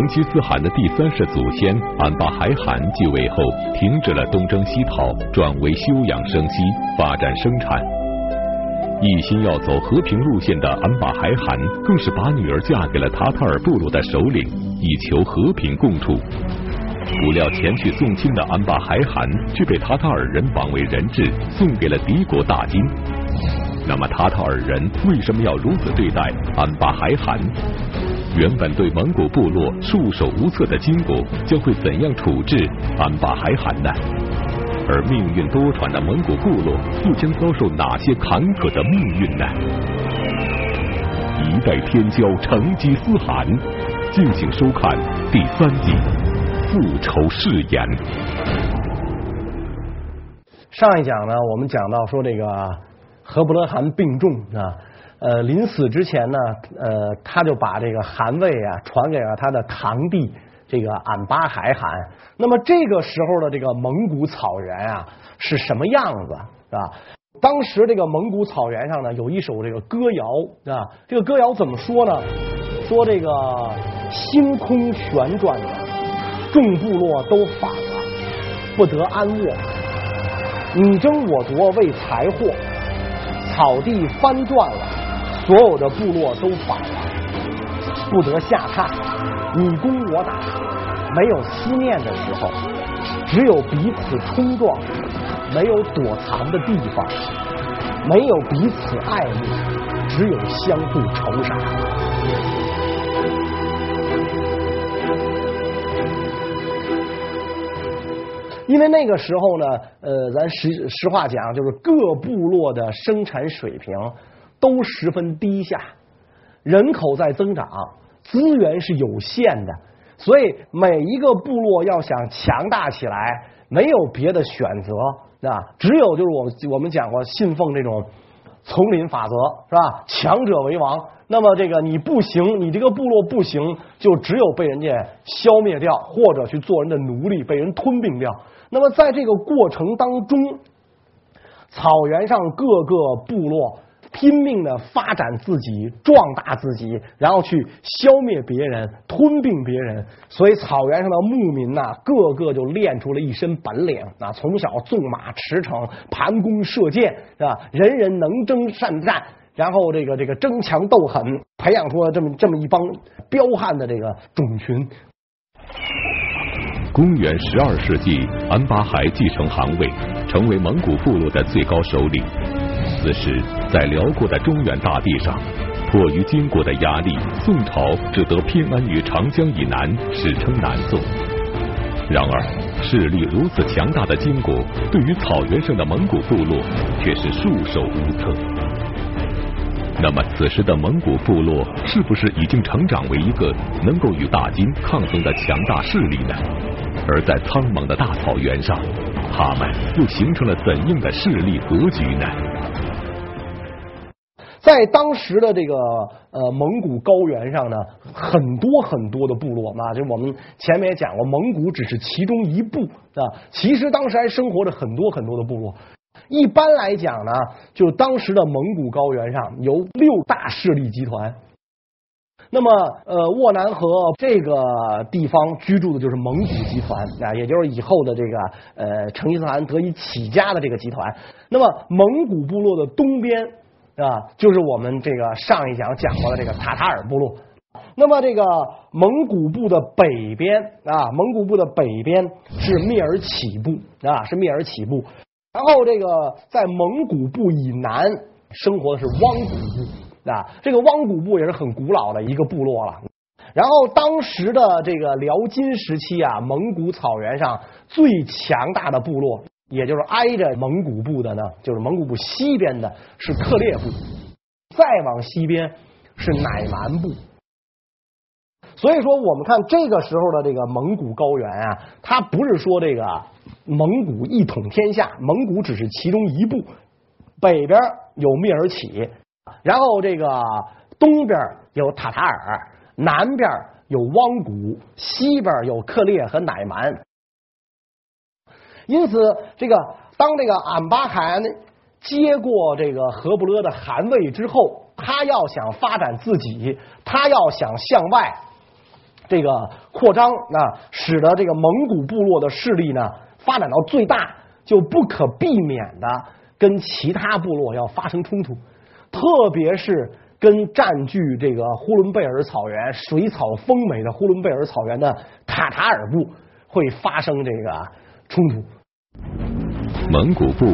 成吉思汗的第三世祖先安巴海汗继位后，停止了东征西讨，转为休养生息，发展生产。一心要走和平路线的安巴海汗，更是把女儿嫁给了塔塔尔部落的首领，以求和平共处。不料前去送亲的安巴海汗，却被塔塔尔人绑为人质，送给了敌国大金。那么塔塔尔人为什么要如此对待安巴海汗？原本对蒙古部落束手无策的金国，将会怎样处置安巴海罕呢？而命运多舛的蒙古部落，又将遭受哪些坎坷的命运呢？一代天骄成吉思汗，敬请收看第三集《复仇誓言》。上一讲呢，我们讲到说这个和伯勒汗病重啊。呃，临死之前呢，呃，他就把这个汗位啊传给了他的堂弟这个俺巴海汗。那么这个时候的这个蒙古草原啊是什么样子是吧？当时这个蒙古草原上呢有一首这个歌谣啊，这个歌谣怎么说呢？说这个星空旋转的，众部落都反了，不得安卧，你争我夺为财货，草地翻转了。所有的部落都反了，不得下榻，你攻我打，没有思念的时候，只有彼此冲撞；没有躲藏的地方，没有彼此爱慕，只有相互仇杀。因为那个时候呢，呃，咱实实话讲，就是各部落的生产水平。都十分低下，人口在增长，资源是有限的，所以每一个部落要想强大起来，没有别的选择啊，只有就是我我们讲过信奉这种丛林法则是吧？强者为王。那么这个你不行，你这个部落不行，就只有被人家消灭掉，或者去做人的奴隶，被人吞并掉。那么在这个过程当中，草原上各个部落。拼命的发展自己，壮大自己，然后去消灭别人，吞并别人。所以草原上的牧民呐，个个就练出了一身本领啊！从小纵马驰骋，盘弓射箭，是吧？人人能征善战，然后这个这个争强斗狠，培养出了这么这么一帮彪悍的这个种群。公元十二世纪，安巴海继承汗位，成为蒙古部落的最高首领。此时，在辽阔的中原大地上，迫于金国的压力，宋朝只得偏安于长江以南，史称南宋。然而，势力如此强大的金国，对于草原上的蒙古部落却是束手无策。那么，此时的蒙古部落是不是已经成长为一个能够与大金抗衡的强大势力呢？而在苍茫的大草原上，他们又形成了怎样的势力格局呢？在当时的这个呃蒙古高原上呢，很多很多的部落啊，就我们前面也讲过，蒙古只是其中一部啊。其实当时还生活着很多很多的部落。一般来讲呢，就当时的蒙古高原上有六大势力集团。那么呃，沃南河这个地方居住的就是蒙古集团啊，也就是以后的这个呃成吉思汗得以起家的这个集团。那么蒙古部落的东边。啊，就是我们这个上一讲讲过的这个塔塔尔部落。那么这个蒙古部的北边啊，蒙古部的北边是蔑尔乞部啊，是蔑尔乞部。然后这个在蒙古部以南生活的是汪古部啊，这个汪古部也是很古老的一个部落了。然后当时的这个辽金时期啊，蒙古草原上最强大的部落。也就是挨着蒙古部的呢，就是蒙古部西边的是克烈部，再往西边是乃蛮部。所以说，我们看这个时候的这个蒙古高原啊，它不是说这个蒙古一统天下，蒙古只是其中一部。北边有蔑尔乞，然后这个东边有塔塔尔，南边有汪古，西边有克烈和乃蛮。因此，这个当这个俺巴汗接过这个和不勒的汗位之后，他要想发展自己，他要想向外这个扩张，那使得这个蒙古部落的势力呢发展到最大，就不可避免的跟其他部落要发生冲突，特别是跟占据这个呼伦贝尔草原水草丰美的呼伦贝尔草原的塔塔尔部会发生这个冲突。蒙古部、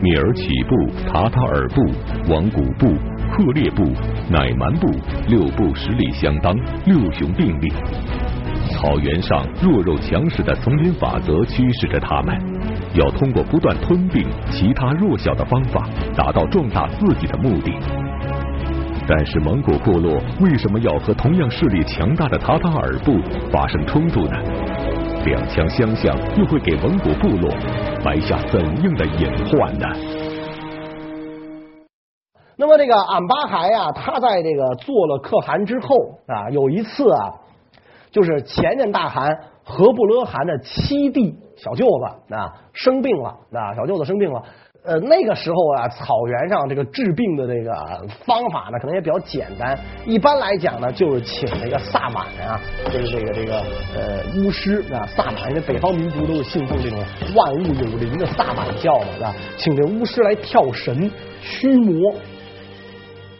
蔑尔乞部、塔塔尔部、王古部、赫烈部、乃蛮部六部实力相当，六雄并立。草原上弱肉强食的丛林法则驱使着他们，要通过不断吞并其他弱小的方法，达到壮大自己的目的。但是蒙古部落为什么要和同样势力强大的塔塔尔部发生冲突呢？两强相向又会给蒙古部落埋下怎样的隐患呢？那么这个俺巴孩啊，他在这个做了可汗之后啊，有一次啊，就是前任大汗和布勒汗的七弟小舅子啊生病了啊，小舅子生病了。呃，那个时候啊，草原上这个治病的这个方法呢，可能也比较简单。一般来讲呢，就是请这个萨满啊，就是这个这个呃巫师啊，萨满，因为北方民族都是信奉这种万物有灵的萨满教嘛，是吧？请这巫师来跳神驱魔。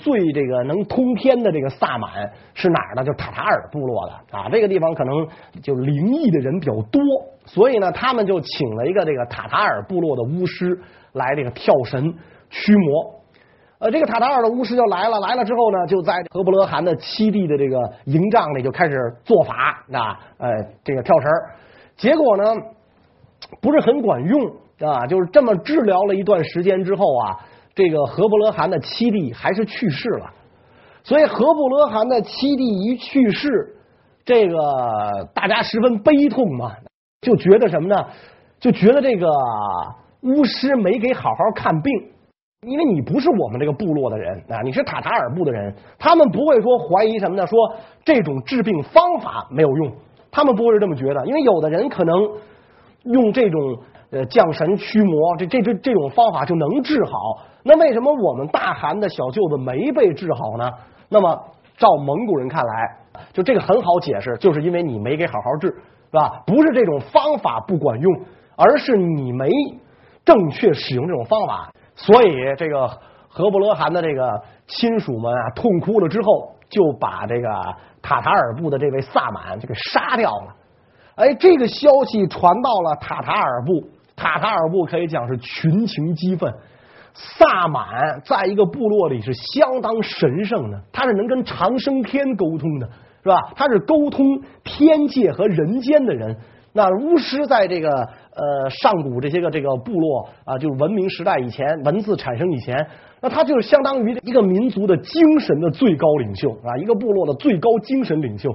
最这个能通天的这个萨满是哪儿呢？就塔塔尔部落的啊，这个地方可能就灵异的人比较多，所以呢，他们就请了一个这个塔塔尔部落的巫师来这个跳神驱魔。呃，这个塔塔尔的巫师就来了，来了之后呢，就在和布勒汗的七弟的这个营帐里就开始做法啊，呃，这个跳神，结果呢不是很管用啊，就是这么治疗了一段时间之后啊。这个何伯勒汗的七弟还是去世了，所以何伯勒汗的七弟一去世，这个大家十分悲痛嘛，就觉得什么呢？就觉得这个巫师没给好好看病，因为你不是我们这个部落的人啊，你是塔塔尔部的人，他们不会说怀疑什么呢？说这种治病方法没有用，他们不会是这么觉得，因为有的人可能用这种呃降神驱魔这这这这种方法就能治好。那为什么我们大汗的小舅子没被治好呢？那么照蒙古人看来，就这个很好解释，就是因为你没给好好治，是吧？不是这种方法不管用，而是你没正确使用这种方法。所以这个和布勒汗的这个亲属们啊，痛哭了之后，就把这个塔塔尔部的这位萨满就给杀掉了。哎，这个消息传到了塔塔尔部，塔塔尔部可以讲是群情激愤。萨满在一个部落里是相当神圣的，他是能跟长生天沟通的，是吧？他是沟通天界和人间的人。那巫师在这个呃上古这些个这个部落啊，就是文明时代以前，文字产生以前，那他就是相当于一个民族的精神的最高领袖啊，一个部落的最高精神领袖。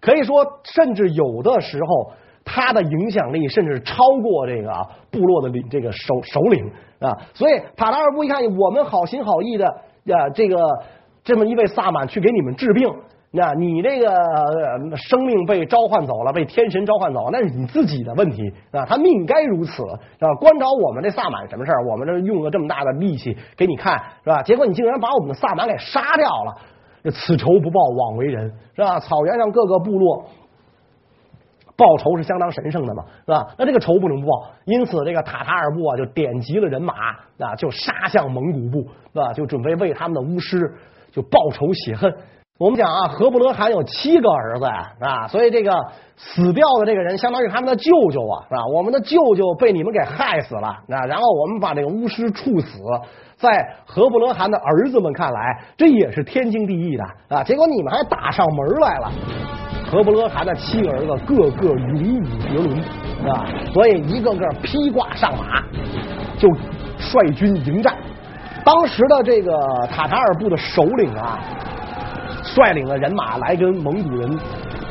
可以说，甚至有的时候。他的影响力甚至超过这个啊部落的领这个首首领啊，所以塔拉尔布一看，我们好心好意的呀，这个这么一位萨满去给你们治病，那你这个生命被召唤走了，被天神召唤走了，那是你自己的问题啊，他命该如此啊，关着我们这萨满什么事儿？我们这用了这么大的力气给你看是吧？结果你竟然把我们的萨满给杀掉了，此仇不报枉为人是吧？草原上各个部落。报仇是相当神圣的嘛，是吧？那这个仇不能报，因此这个塔塔尔部啊就点集了人马啊，就杀向蒙古部，是吧？就准备为他们的巫师就报仇雪恨。我们讲啊，何布勒汗有七个儿子呀，啊，所以这个死掉的这个人相当于他们的舅舅啊，是吧？我们的舅舅被你们给害死了，啊，然后我们把这个巫师处死，在何布勒汗的儿子们看来，这也是天经地义的啊。结果你们还打上门来了。和伯勒汗的七个儿子个个勇武绝伦啊，所以一个个披挂上马就率军迎战。当时的这个塔塔尔部的首领啊，率领了人马来跟蒙古人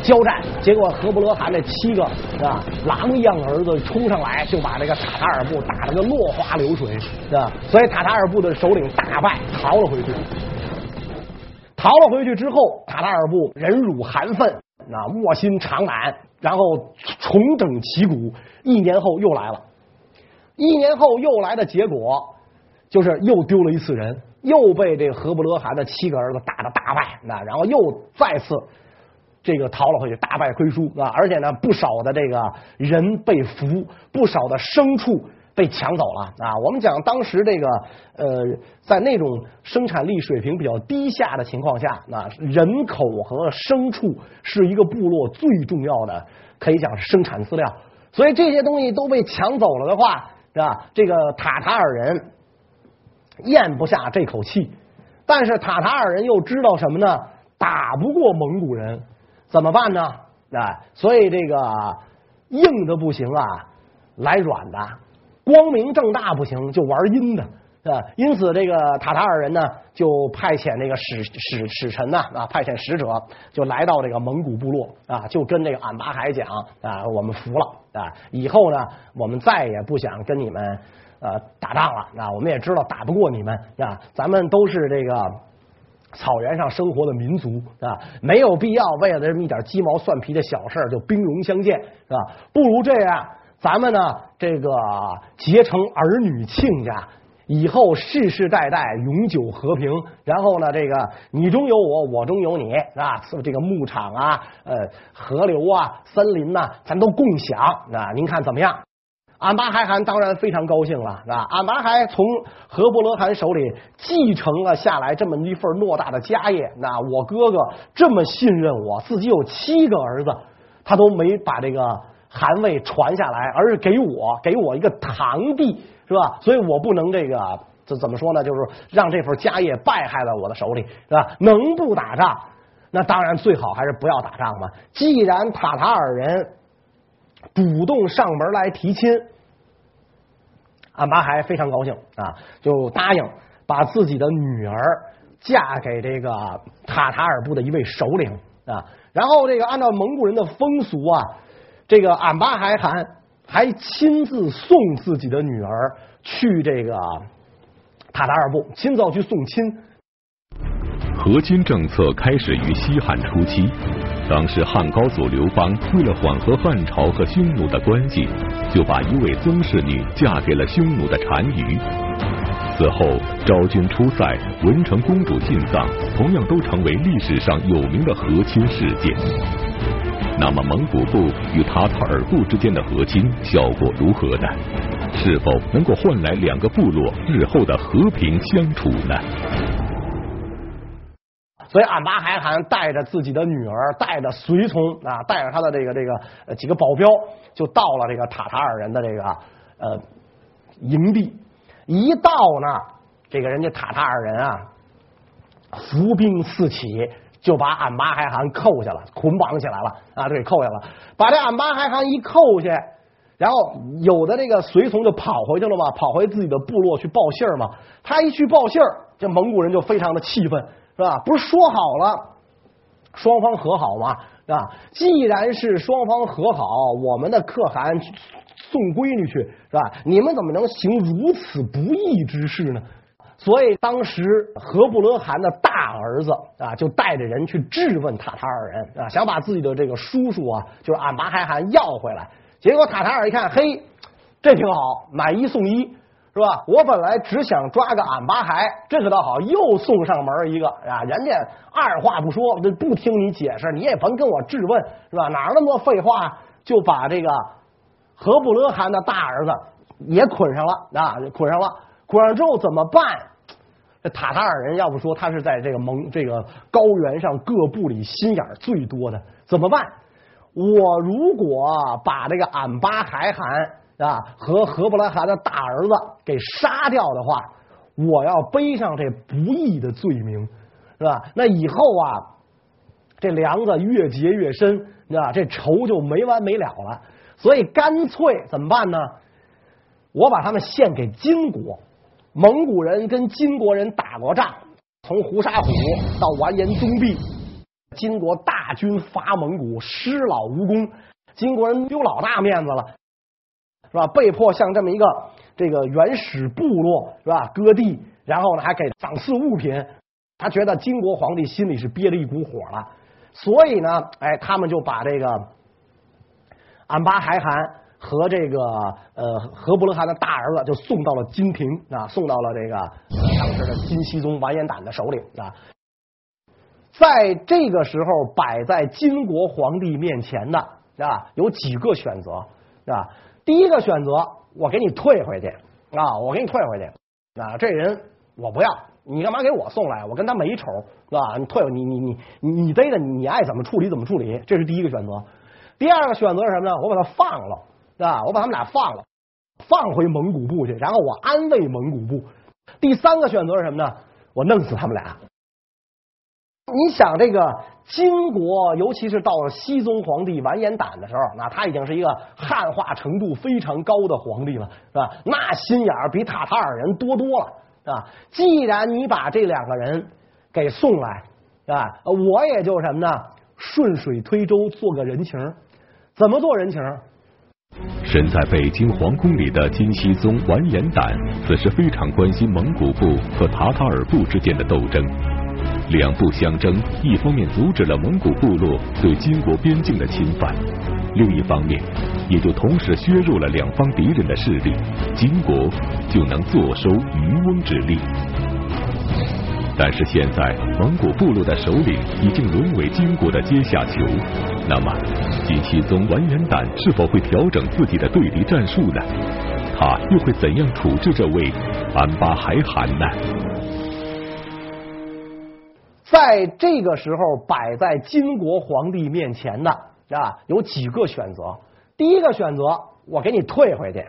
交战，结果和伯勒汗这七个啊狼一样的儿子冲上来，就把这个塔塔尔部打了个落花流水啊，所以塔塔尔部的首领大败，逃了回去。逃了回去之后，塔塔尔部忍辱含愤。那卧薪尝胆，然后重整旗鼓，一年后又来了。一年后又来的结果，就是又丢了一次人，又被这个和布勒汗的七个儿子打得大败。那然后又再次这个逃了回去，大败亏输啊！而且呢，不少的这个人被俘，不少的牲畜被抢走了啊！我们讲当时这个呃，在那种生产力水平比较低下的情况下，那人口和牲畜是一个部落最重要的，可以讲是生产资料。所以这些东西都被抢走了的话，是吧？这个塔塔尔人咽不下这口气，但是塔塔尔人又知道什么呢？打不过蒙古人，怎么办呢？啊，所以这个硬的不行啊，来软的；光明正大不行，就玩阴的。啊，因此这个塔塔尔人呢，就派遣那个使使使臣呐啊，派遣使者就来到这个蒙古部落啊，就跟这个俺巴海讲啊，我们服了啊，以后呢，我们再也不想跟你们呃打仗了啊，我们也知道打不过你们啊，咱们都是这个草原上生活的民族啊，没有必要为了这么一点鸡毛蒜皮的小事就兵戎相见是吧？不如这样，咱们呢这个结成儿女亲家。以后世世代代永久和平，然后呢，这个你中有我，我中有你，啊，这个牧场啊，呃，河流啊，森林呐，咱都共享，啊，您看怎么样？俺巴海汗当然非常高兴了，是吧，俺巴海从何伯勒罕手里继承了下来这么一份偌大的家业，那我哥哥这么信任我，自己有七个儿子，他都没把这个汗位传下来，而是给我，给我一个堂弟。是吧？所以我不能这个，这怎么说呢？就是让这份家业败害在我的手里，是吧？能不打仗，那当然最好还是不要打仗嘛。既然塔塔尔人主动上门来提亲，俺巴还非常高兴啊，就答应把自己的女儿嫁给这个塔塔尔部的一位首领啊。然后这个按照蒙古人的风俗啊，这个俺巴还汗。还亲自送自己的女儿去这个塔达尔部，亲自要去送亲。和亲政策开始于西汉初期，当时汉高祖刘邦为了缓和汉朝和匈奴的关系，就把一位宗室女嫁给了匈奴的单于。此后，昭君出塞、文成公主进藏，同样都成为历史上有名的和亲事件。那么蒙古部与塔塔尔部之间的和亲效果如何呢？是否能够换来两个部落日后的和平相处呢？所以俺巴海汗带着自己的女儿，带着随从啊，带着他的这个这个几个保镖，就到了这个塔塔尔人的这个呃营地。一到那，这个人家塔塔尔人啊，伏兵四起。就把俺妈海汗扣下了，捆绑起来了啊！对，扣下了，把这俺妈海汗一扣下，然后有的这个随从就跑回去了嘛，跑回自己的部落去报信儿嘛。他一去报信儿，这蒙古人就非常的气愤，是吧？不是说好了双方和好吗？是吧？既然是双方和好，我们的可汗送闺女去，是吧？你们怎么能行如此不义之事呢？所以当时和布勒汗的大儿子啊，就带着人去质问塔塔尔人啊，想把自己的这个叔叔啊，就是俺巴海汗要回来。结果塔塔尔一看，嘿，这挺好，买一送一，是吧？我本来只想抓个俺巴海，这可倒好，又送上门一个啊！人家二话不说，不听你解释，你也甭跟我质问，是吧？哪那么多废话？就把这个和布勒汗的大儿子也捆上了啊，捆上了。管上之后怎么办？这塔塔尔人要不说他是在这个蒙这个高原上各部里心眼最多的，怎么办？我如果把这个俺巴海汗啊和和布拉汗的大儿子给杀掉的话，我要背上这不义的罪名，是吧？那以后啊，这梁子越结越深，啊？这仇就没完没了了。所以干脆怎么办呢？我把他们献给金国。蒙古人跟金国人打过仗，从胡沙虎到完颜宗弼，金国大军伐蒙古，失老无功，金国人丢老大面子了，是吧？被迫向这么一个这个原始部落是吧割地，然后呢还给赏赐物品，他觉得金国皇帝心里是憋着一股火了，所以呢，哎，他们就把这个俺巴海汗。和这个呃和伯勒罕的大儿子就送到了金庭啊，送到了这个当时的金熙宗完颜党的手里啊。在这个时候摆在金国皇帝面前的啊，有几个选择啊？第一个选择，我给你退回去啊，我给你退回去啊，这人我不要，你干嘛给我送来？我跟他没仇是吧？你退，你你你你逮着你爱怎么处理怎么处理，这是第一个选择。第二个选择是什么呢？我把他放了啊，我把他们俩放了，放回蒙古部去，然后我安慰蒙古部。第三个选择是什么呢？我弄死他们俩。你想这个金国，尤其是到了熙宗皇帝完颜党的时候，那他已经是一个汉化程度非常高的皇帝了，是吧？那心眼儿比塔塔尔人多多了，啊！既然你把这两个人给送来，是吧，我也就什么呢？顺水推舟，做个人情。怎么做人情？身在北京皇宫里的金熙宗完颜党，此时非常关心蒙古部和塔塔尔部之间的斗争。两部相争，一方面阻止了蒙古部落对金国边境的侵犯，另一方面也就同时削弱了两方敌人的势力，金国就能坐收渔翁之利。但是现在蒙古部落的首领已经沦为金国的阶下囚，那么金熙宗完颜胆是否会调整自己的对敌战术呢？他又会怎样处置这位安巴海汗呢？在这个时候摆在金国皇帝面前的啊，有几个选择。第一个选择，我给你退回去。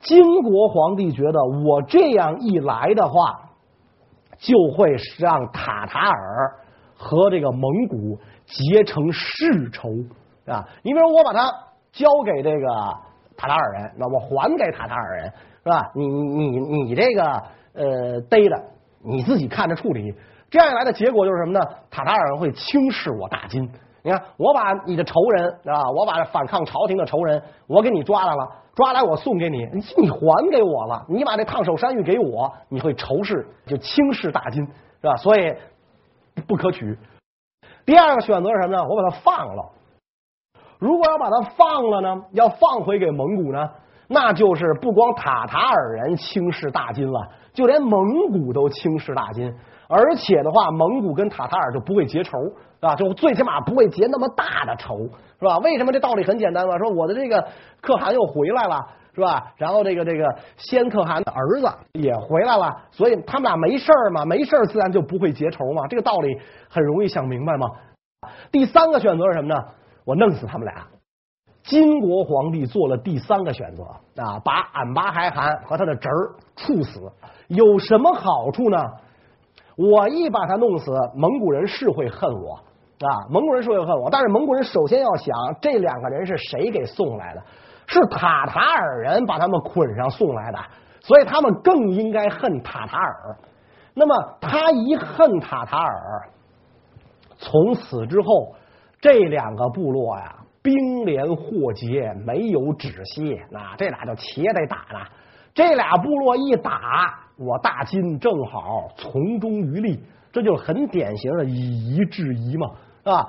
金国皇帝觉得我这样一来的话。就会让塔塔尔和这个蒙古结成世仇啊！你比如我把他交给这个塔塔尔人，那我还给塔塔尔人是吧？你你你这个呃逮着你自己看着处理，这样一来的结果就是什么呢？塔塔尔人会轻视我大金。你看，我把你的仇人啊，我把反抗朝廷的仇人，我给你抓来了，抓来我送给你，你还给我了。你把这烫手山芋给我，你会仇视，就轻视大金，是吧？所以不可取。第二个选择是什么呢？我把它放了。如果要把它放了呢，要放回给蒙古呢，那就是不光塔塔尔人轻视大金了，就连蒙古都轻视大金。而且的话，蒙古跟塔塔尔就不会结仇，啊？就最起码不会结那么大的仇，是吧？为什么这道理很简单嘛？说我的这个可汗又回来了，是吧？然后这个这个先可汗的儿子也回来了，所以他们俩没事儿嘛，没事儿自然就不会结仇嘛。这个道理很容易想明白嘛。第三个选择是什么呢？我弄死他们俩。金国皇帝做了第三个选择啊，把俺巴海汗和他的侄儿处死，有什么好处呢？我一把他弄死，蒙古人是会恨我啊！蒙古人是会恨我，但是蒙古人首先要想，这两个人是谁给送来的？是塔塔尔人把他们捆上送来的，所以他们更应该恨塔塔尔。那么他一恨塔塔尔，从此之后，这两个部落呀，兵连祸结，没有止息。那这俩就且得打了。这俩部落一打。我大金正好从中渔利，这就是很典型的以夷制夷嘛，啊，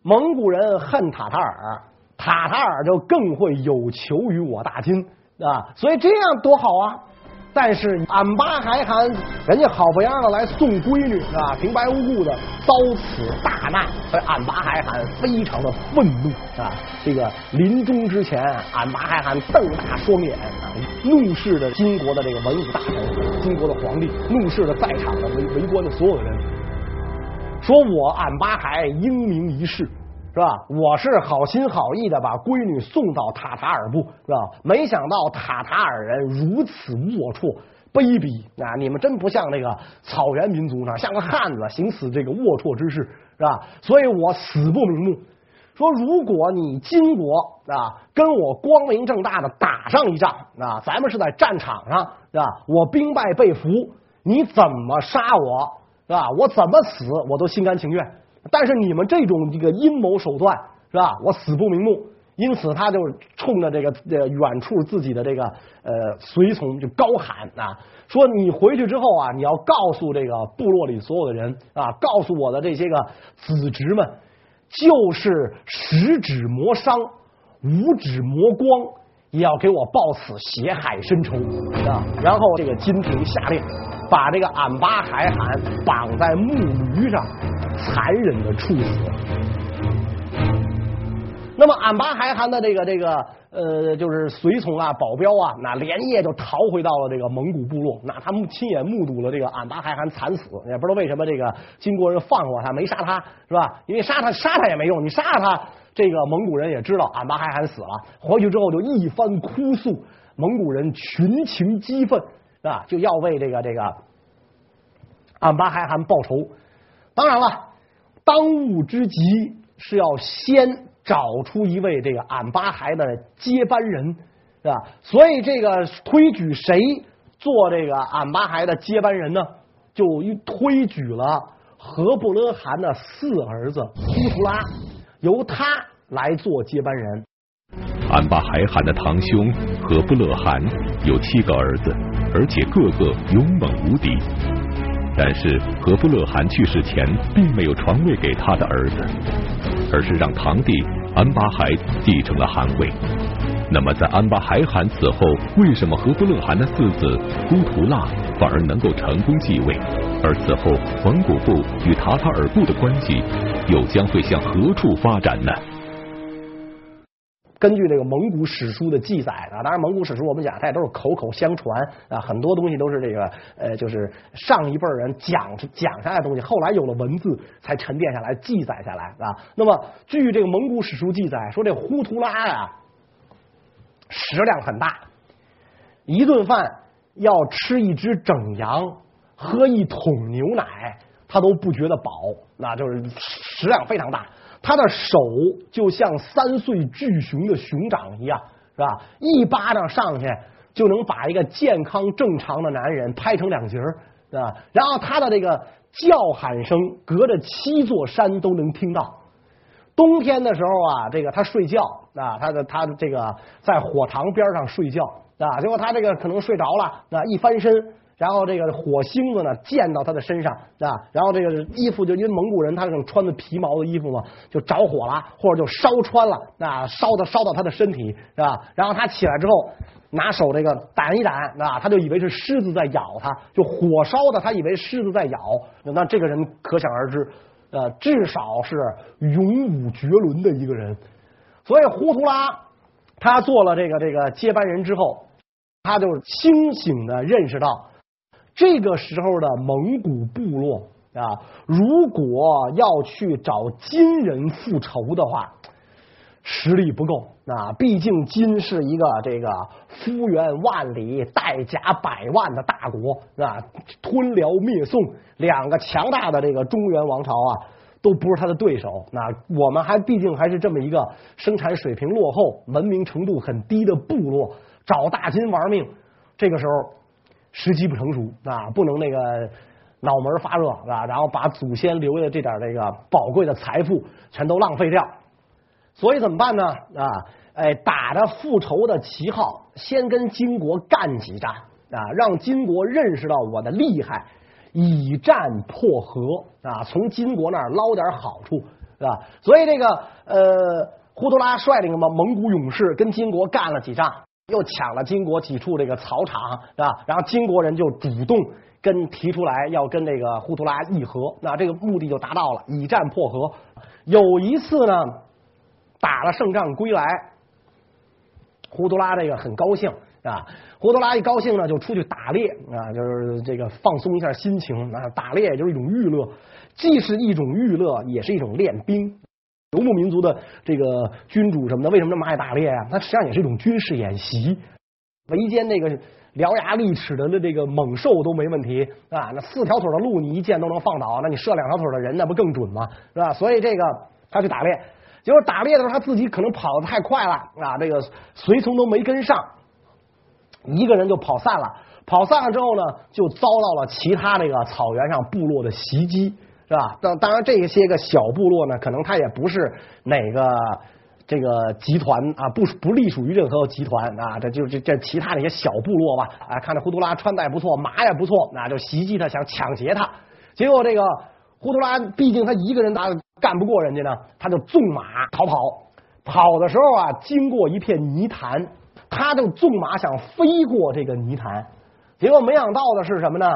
蒙古人恨塔塔尔，塔塔尔就更会有求于我大金啊，所以这样多好啊。但是俺巴还汗，人家好不样的来送闺女啊，平白无故的遭此大难，所以俺巴还汗非常的愤怒啊。这个临终之前，俺巴还汗瞪大双眼啊，怒视着金国的这个文武大臣，金国的皇帝，怒视着在场的围围观的所有人，说我俺巴还英明一世。是吧？我是好心好意的把闺女送到塔塔尔部，是吧？没想到塔塔尔人如此龌龊、卑鄙啊！你们真不像那个草原民族呢，像个汉子行此这个龌龊之事，是吧？所以我死不瞑目。说如果你金国啊跟我光明正大的打上一仗啊，咱们是在战场上，是吧？我兵败被俘，你怎么杀我，是吧？我怎么死，我都心甘情愿。但是你们这种这个阴谋手段是吧？我死不瞑目。因此，他就冲着这个呃远处自己的这个呃随从就高喊啊，说你回去之后啊，你要告诉这个部落里所有的人啊，告诉我的这些个子侄们，就是十指磨伤，五指磨光，也要给我报此血海深仇啊！然后这个金廷下令，把这个俺巴海汗绑在木驴上。残忍的处死。那么俺巴还汗的这个这个呃，就是随从啊、保镖啊，那连夜就逃回到了这个蒙古部落。那他们亲眼目睹了这个俺巴还汗惨死，也不知道为什么这个金国人放过他，没杀他，是吧？因为杀他杀他也没用，你杀了他，这个蒙古人也知道俺巴还汗死了，回去之后就一番哭诉，蒙古人群情激愤，是吧？就要为这个这个俺巴还汗报仇。当然了，当务之急是要先。找出一位这个俺巴孩的接班人，是吧？所以这个推举谁做这个俺巴孩的接班人呢？就推举了何布勒汗的四儿子忽图拉，由他来做接班人。俺巴孩汗的堂兄何布勒汗有七个儿子，而且个个勇猛无敌。但是和布勒汗去世前，并没有传位给他的儿子。而是让堂弟安巴海继承了汗位。那么，在安巴海汗死后，为什么和不勒汗的四子忽图拉反而能够成功继位？而此后蒙古部与塔塔尔部的关系又将会向何处发展呢？根据这个蒙古史书的记载啊，当然蒙古史书我们讲它也都是口口相传啊，很多东西都是这个呃，就是上一辈人讲讲下来的东西，后来有了文字才沉淀下来记载下来啊。那么据这个蒙古史书记载说，这忽图拉呀食量很大，一顿饭要吃一只整羊，喝一桶牛奶，他都不觉得饱，那就是食量非常大。他的手就像三岁巨熊的熊掌一样，是吧？一巴掌上去就能把一个健康正常的男人拍成两截儿，是吧？然后他的这个叫喊声隔着七座山都能听到。冬天的时候啊，这个他睡觉啊，他的他这个在火塘边上睡觉啊，结果他这个可能睡着了啊，一翻身。然后这个火星子呢，溅到他的身上啊，然后这个衣服就因为蒙古人他这种穿的皮毛的衣服嘛，就着火了，或者就烧穿了啊，烧的烧到他的身体是吧？然后他起来之后，拿手这个掸一掸啊，他就以为是狮子在咬他，就火烧的他以为狮子在咬，那这个人可想而知，呃，至少是勇武绝伦的一个人。所以忽图拉他做了这个这个接班人之后，他就清醒的认识到。这个时候的蒙古部落啊，如果要去找金人复仇的话，实力不够啊。毕竟金是一个这个幅员万里、带甲百万的大国啊，吞辽灭宋两个强大的这个中原王朝啊，都不是他的对手。那我们还毕竟还是这么一个生产水平落后、文明程度很低的部落，找大金玩命，这个时候。时机不成熟啊，不能那个脑门发热啊，然后把祖先留下的这点这个宝贵的财富全都浪费掉。所以怎么办呢？啊，哎，打着复仇的旗号，先跟金国干几仗啊，让金国认识到我的厉害，以战破和啊，从金国那儿捞点好处，是吧？所以这个呃，忽图拉率领什么蒙古勇士跟金国干了几仗。又抢了金国几处这个草场，是吧？然后金国人就主动跟提出来要跟这个忽图拉议和，那这个目的就达到了，以战破和。有一次呢，打了胜仗归来，忽图拉这个很高兴啊。忽图拉一高兴呢，就出去打猎啊，就是这个放松一下心情啊。打猎也就是一种娱乐，既是一种娱乐，也是一种练兵。游牧民族的这个君主什么的，为什么那么爱打猎啊？它实际上也是一种军事演习。围歼那个獠牙利齿的这个猛兽都没问题啊，那四条腿的鹿你一箭都能放倒，那你射两条腿的人那不更准吗？是吧？所以这个他去打猎，结果打猎的时候他自己可能跑得太快了啊，这个随从都没跟上，一个人就跑散了。跑散了之后呢，就遭到了其他这个草原上部落的袭击。是吧？当当然，这些个小部落呢，可能他也不是哪个这个集团啊，不不隶属于任何集团啊，这就这这其他那些小部落吧。啊，看着呼图拉穿戴不错，马也不错，那就袭击他，想抢劫他。结果这个呼图拉毕竟他一个人打干不过人家呢，他就纵马逃跑。跑的时候啊，经过一片泥潭，他就纵马想飞过这个泥潭，结果没想到的是什么呢？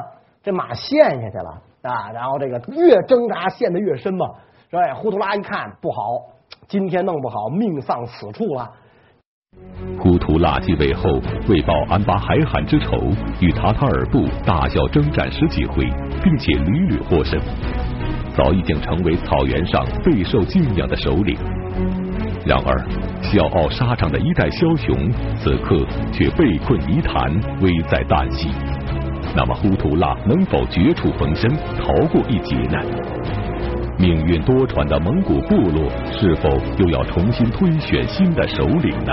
这马陷下去了。啊，然后这个越挣扎陷得越深嘛。哎，忽图拉一看不好，今天弄不好命丧此处了。忽图拉继位后，为报安巴海罕之仇，与塔塔尔部大小征战十几回，并且屡屡获胜，早已经成为草原上备受敬仰的首领。然而，笑傲沙场的一代枭雄，此刻却被困泥潭，危在旦夕。那么，忽图拉能否绝处逢生，逃过一劫呢？命运多舛的蒙古部落，是否又要重新推选新的首领呢？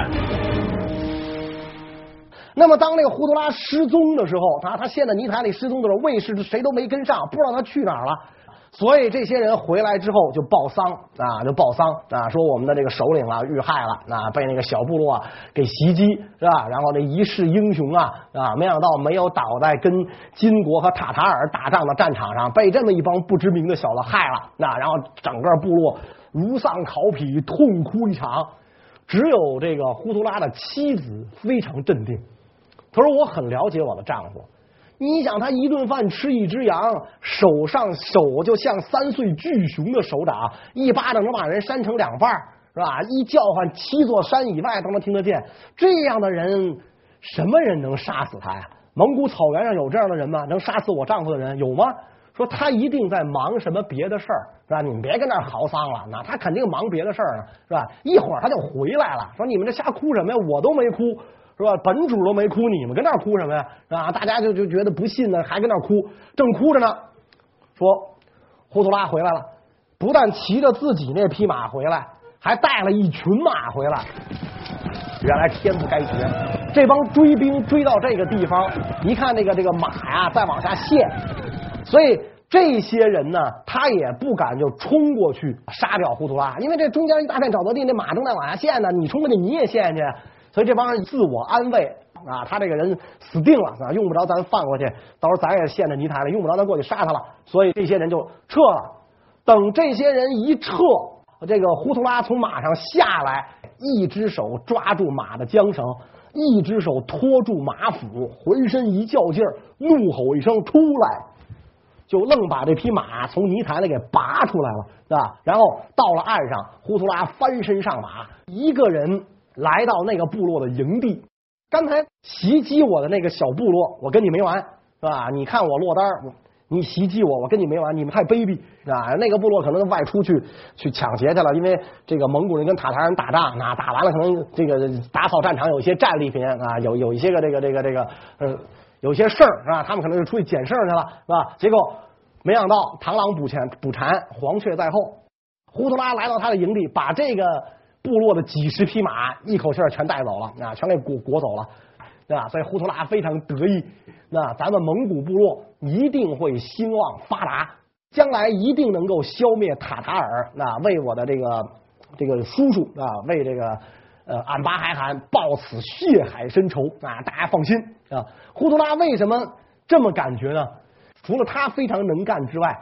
那么，当那个忽图拉失踪的时候，他他陷在泥潭里失踪的时候，卫士谁都没跟上，不知道他去哪儿了。所以这些人回来之后就报丧啊，就报丧啊，说我们的这个首领啊遇害了啊，被那个小部落啊给袭击是吧？然后这一世英雄啊啊，没想到没有倒在跟金国和塔塔尔打仗的战场上，被这么一帮不知名的小子害了啊！然后整个部落如丧考妣，痛哭一场。只有这个呼图拉的妻子非常镇定，他说：“我很了解我的丈夫。”你想他一顿饭吃一只羊，手上手就像三岁巨熊的手掌，一巴掌能把人扇成两半，是吧？一叫唤，七座山以外都能听得见。这样的人，什么人能杀死他呀？蒙古草原上有这样的人吗？能杀死我丈夫的人有吗？说他一定在忙什么别的事儿，是吧？你们别跟那儿嚎丧了，那他肯定忙别的事儿呢，是吧？一会儿他就回来了，说你们这瞎哭什么呀？我都没哭。是吧？本主都没哭，你们跟那哭什么呀？啊，大家就就觉得不信呢，还跟那哭，正哭着呢。说忽图拉回来了，不但骑着自己那匹马回来，还带了一群马回来。原来天不该绝，这帮追兵追到这个地方，一看那个这个马呀在往下陷，所以这些人呢，他也不敢就冲过去杀掉忽图拉，因为这中间一大片沼泽地，那马正在往下陷呢，你冲过去你也陷去。所以这帮人自我安慰啊，他这个人死定了啊，用不着咱放过去，到时候咱也陷在泥潭里，用不着咱过去杀他了。所以这些人就撤了。等这些人一撤，这个忽图拉从马上下来，一只手抓住马的缰绳，一只手托住马腹，浑身一较劲儿，怒吼一声出来，就愣把这匹马从泥潭里给拔出来了，是吧？然后到了岸上，忽图拉翻身上马，一个人。来到那个部落的营地，刚才袭击我的那个小部落，我跟你没完，是吧？你看我落单，你袭击我，我跟你没完，你们太卑鄙，是吧？那个部落可能外出去去抢劫去了，因为这个蒙古人跟塔塔人打仗，那打完了可能这个打扫战场有一些战利品啊，有有一些个这个这个这个呃有些事儿是吧？他们可能就出去捡事儿去了，是吧？结果没想到螳螂捕蝉捕蝉，黄雀在后，忽图拉来到他的营地，把这个。部落的几十匹马一口气全带走了啊，全给裹裹走了，对吧？所以忽图拉非常得意，那咱们蒙古部落一定会兴旺发达，将来一定能够消灭塔塔尔，那为我的这个这个叔叔啊，为这个呃俺巴海汗报此血海深仇啊！大家放心啊。忽图拉为什么这么感觉呢？除了他非常能干之外，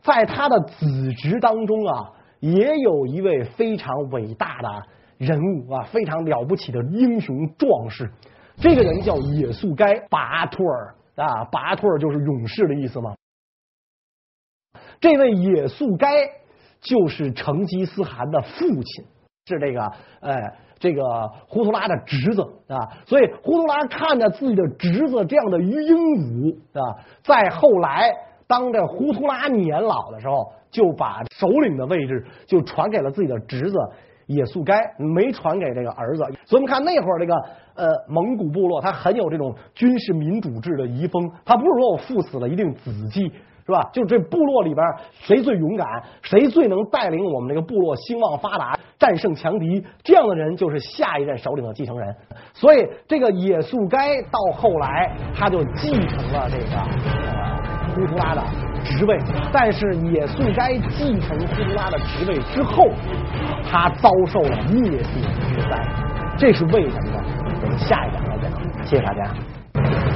在他的子侄当中啊。也有一位非常伟大的人物啊，非常了不起的英雄壮士。这个人叫也速该拔托尔啊，拔托尔就是勇士的意思嘛。这位也速该就是成吉思汗的父亲，是这个哎，这个忽图拉的侄子啊。所以忽图拉看着自己的侄子这样的英武啊，在后来当这忽图拉年老的时候。就把首领的位置就传给了自己的侄子也速该，没传给这个儿子。所以我们看那会儿这个呃蒙古部落，他很有这种军事民主制的遗风。他不是说我父死了一定子继，是吧？就这部落里边谁最勇敢，谁最能带领我们这个部落兴旺发达、战胜强敌，这样的人就是下一任首领的继承人。所以这个也速该到后来他就继承了这个呃忽图拉的。职位，但是也速该继承忽图拉的职位之后，他遭受了灭顶之灾，这是为什么呢？我们下一讲再讲，谢谢大家。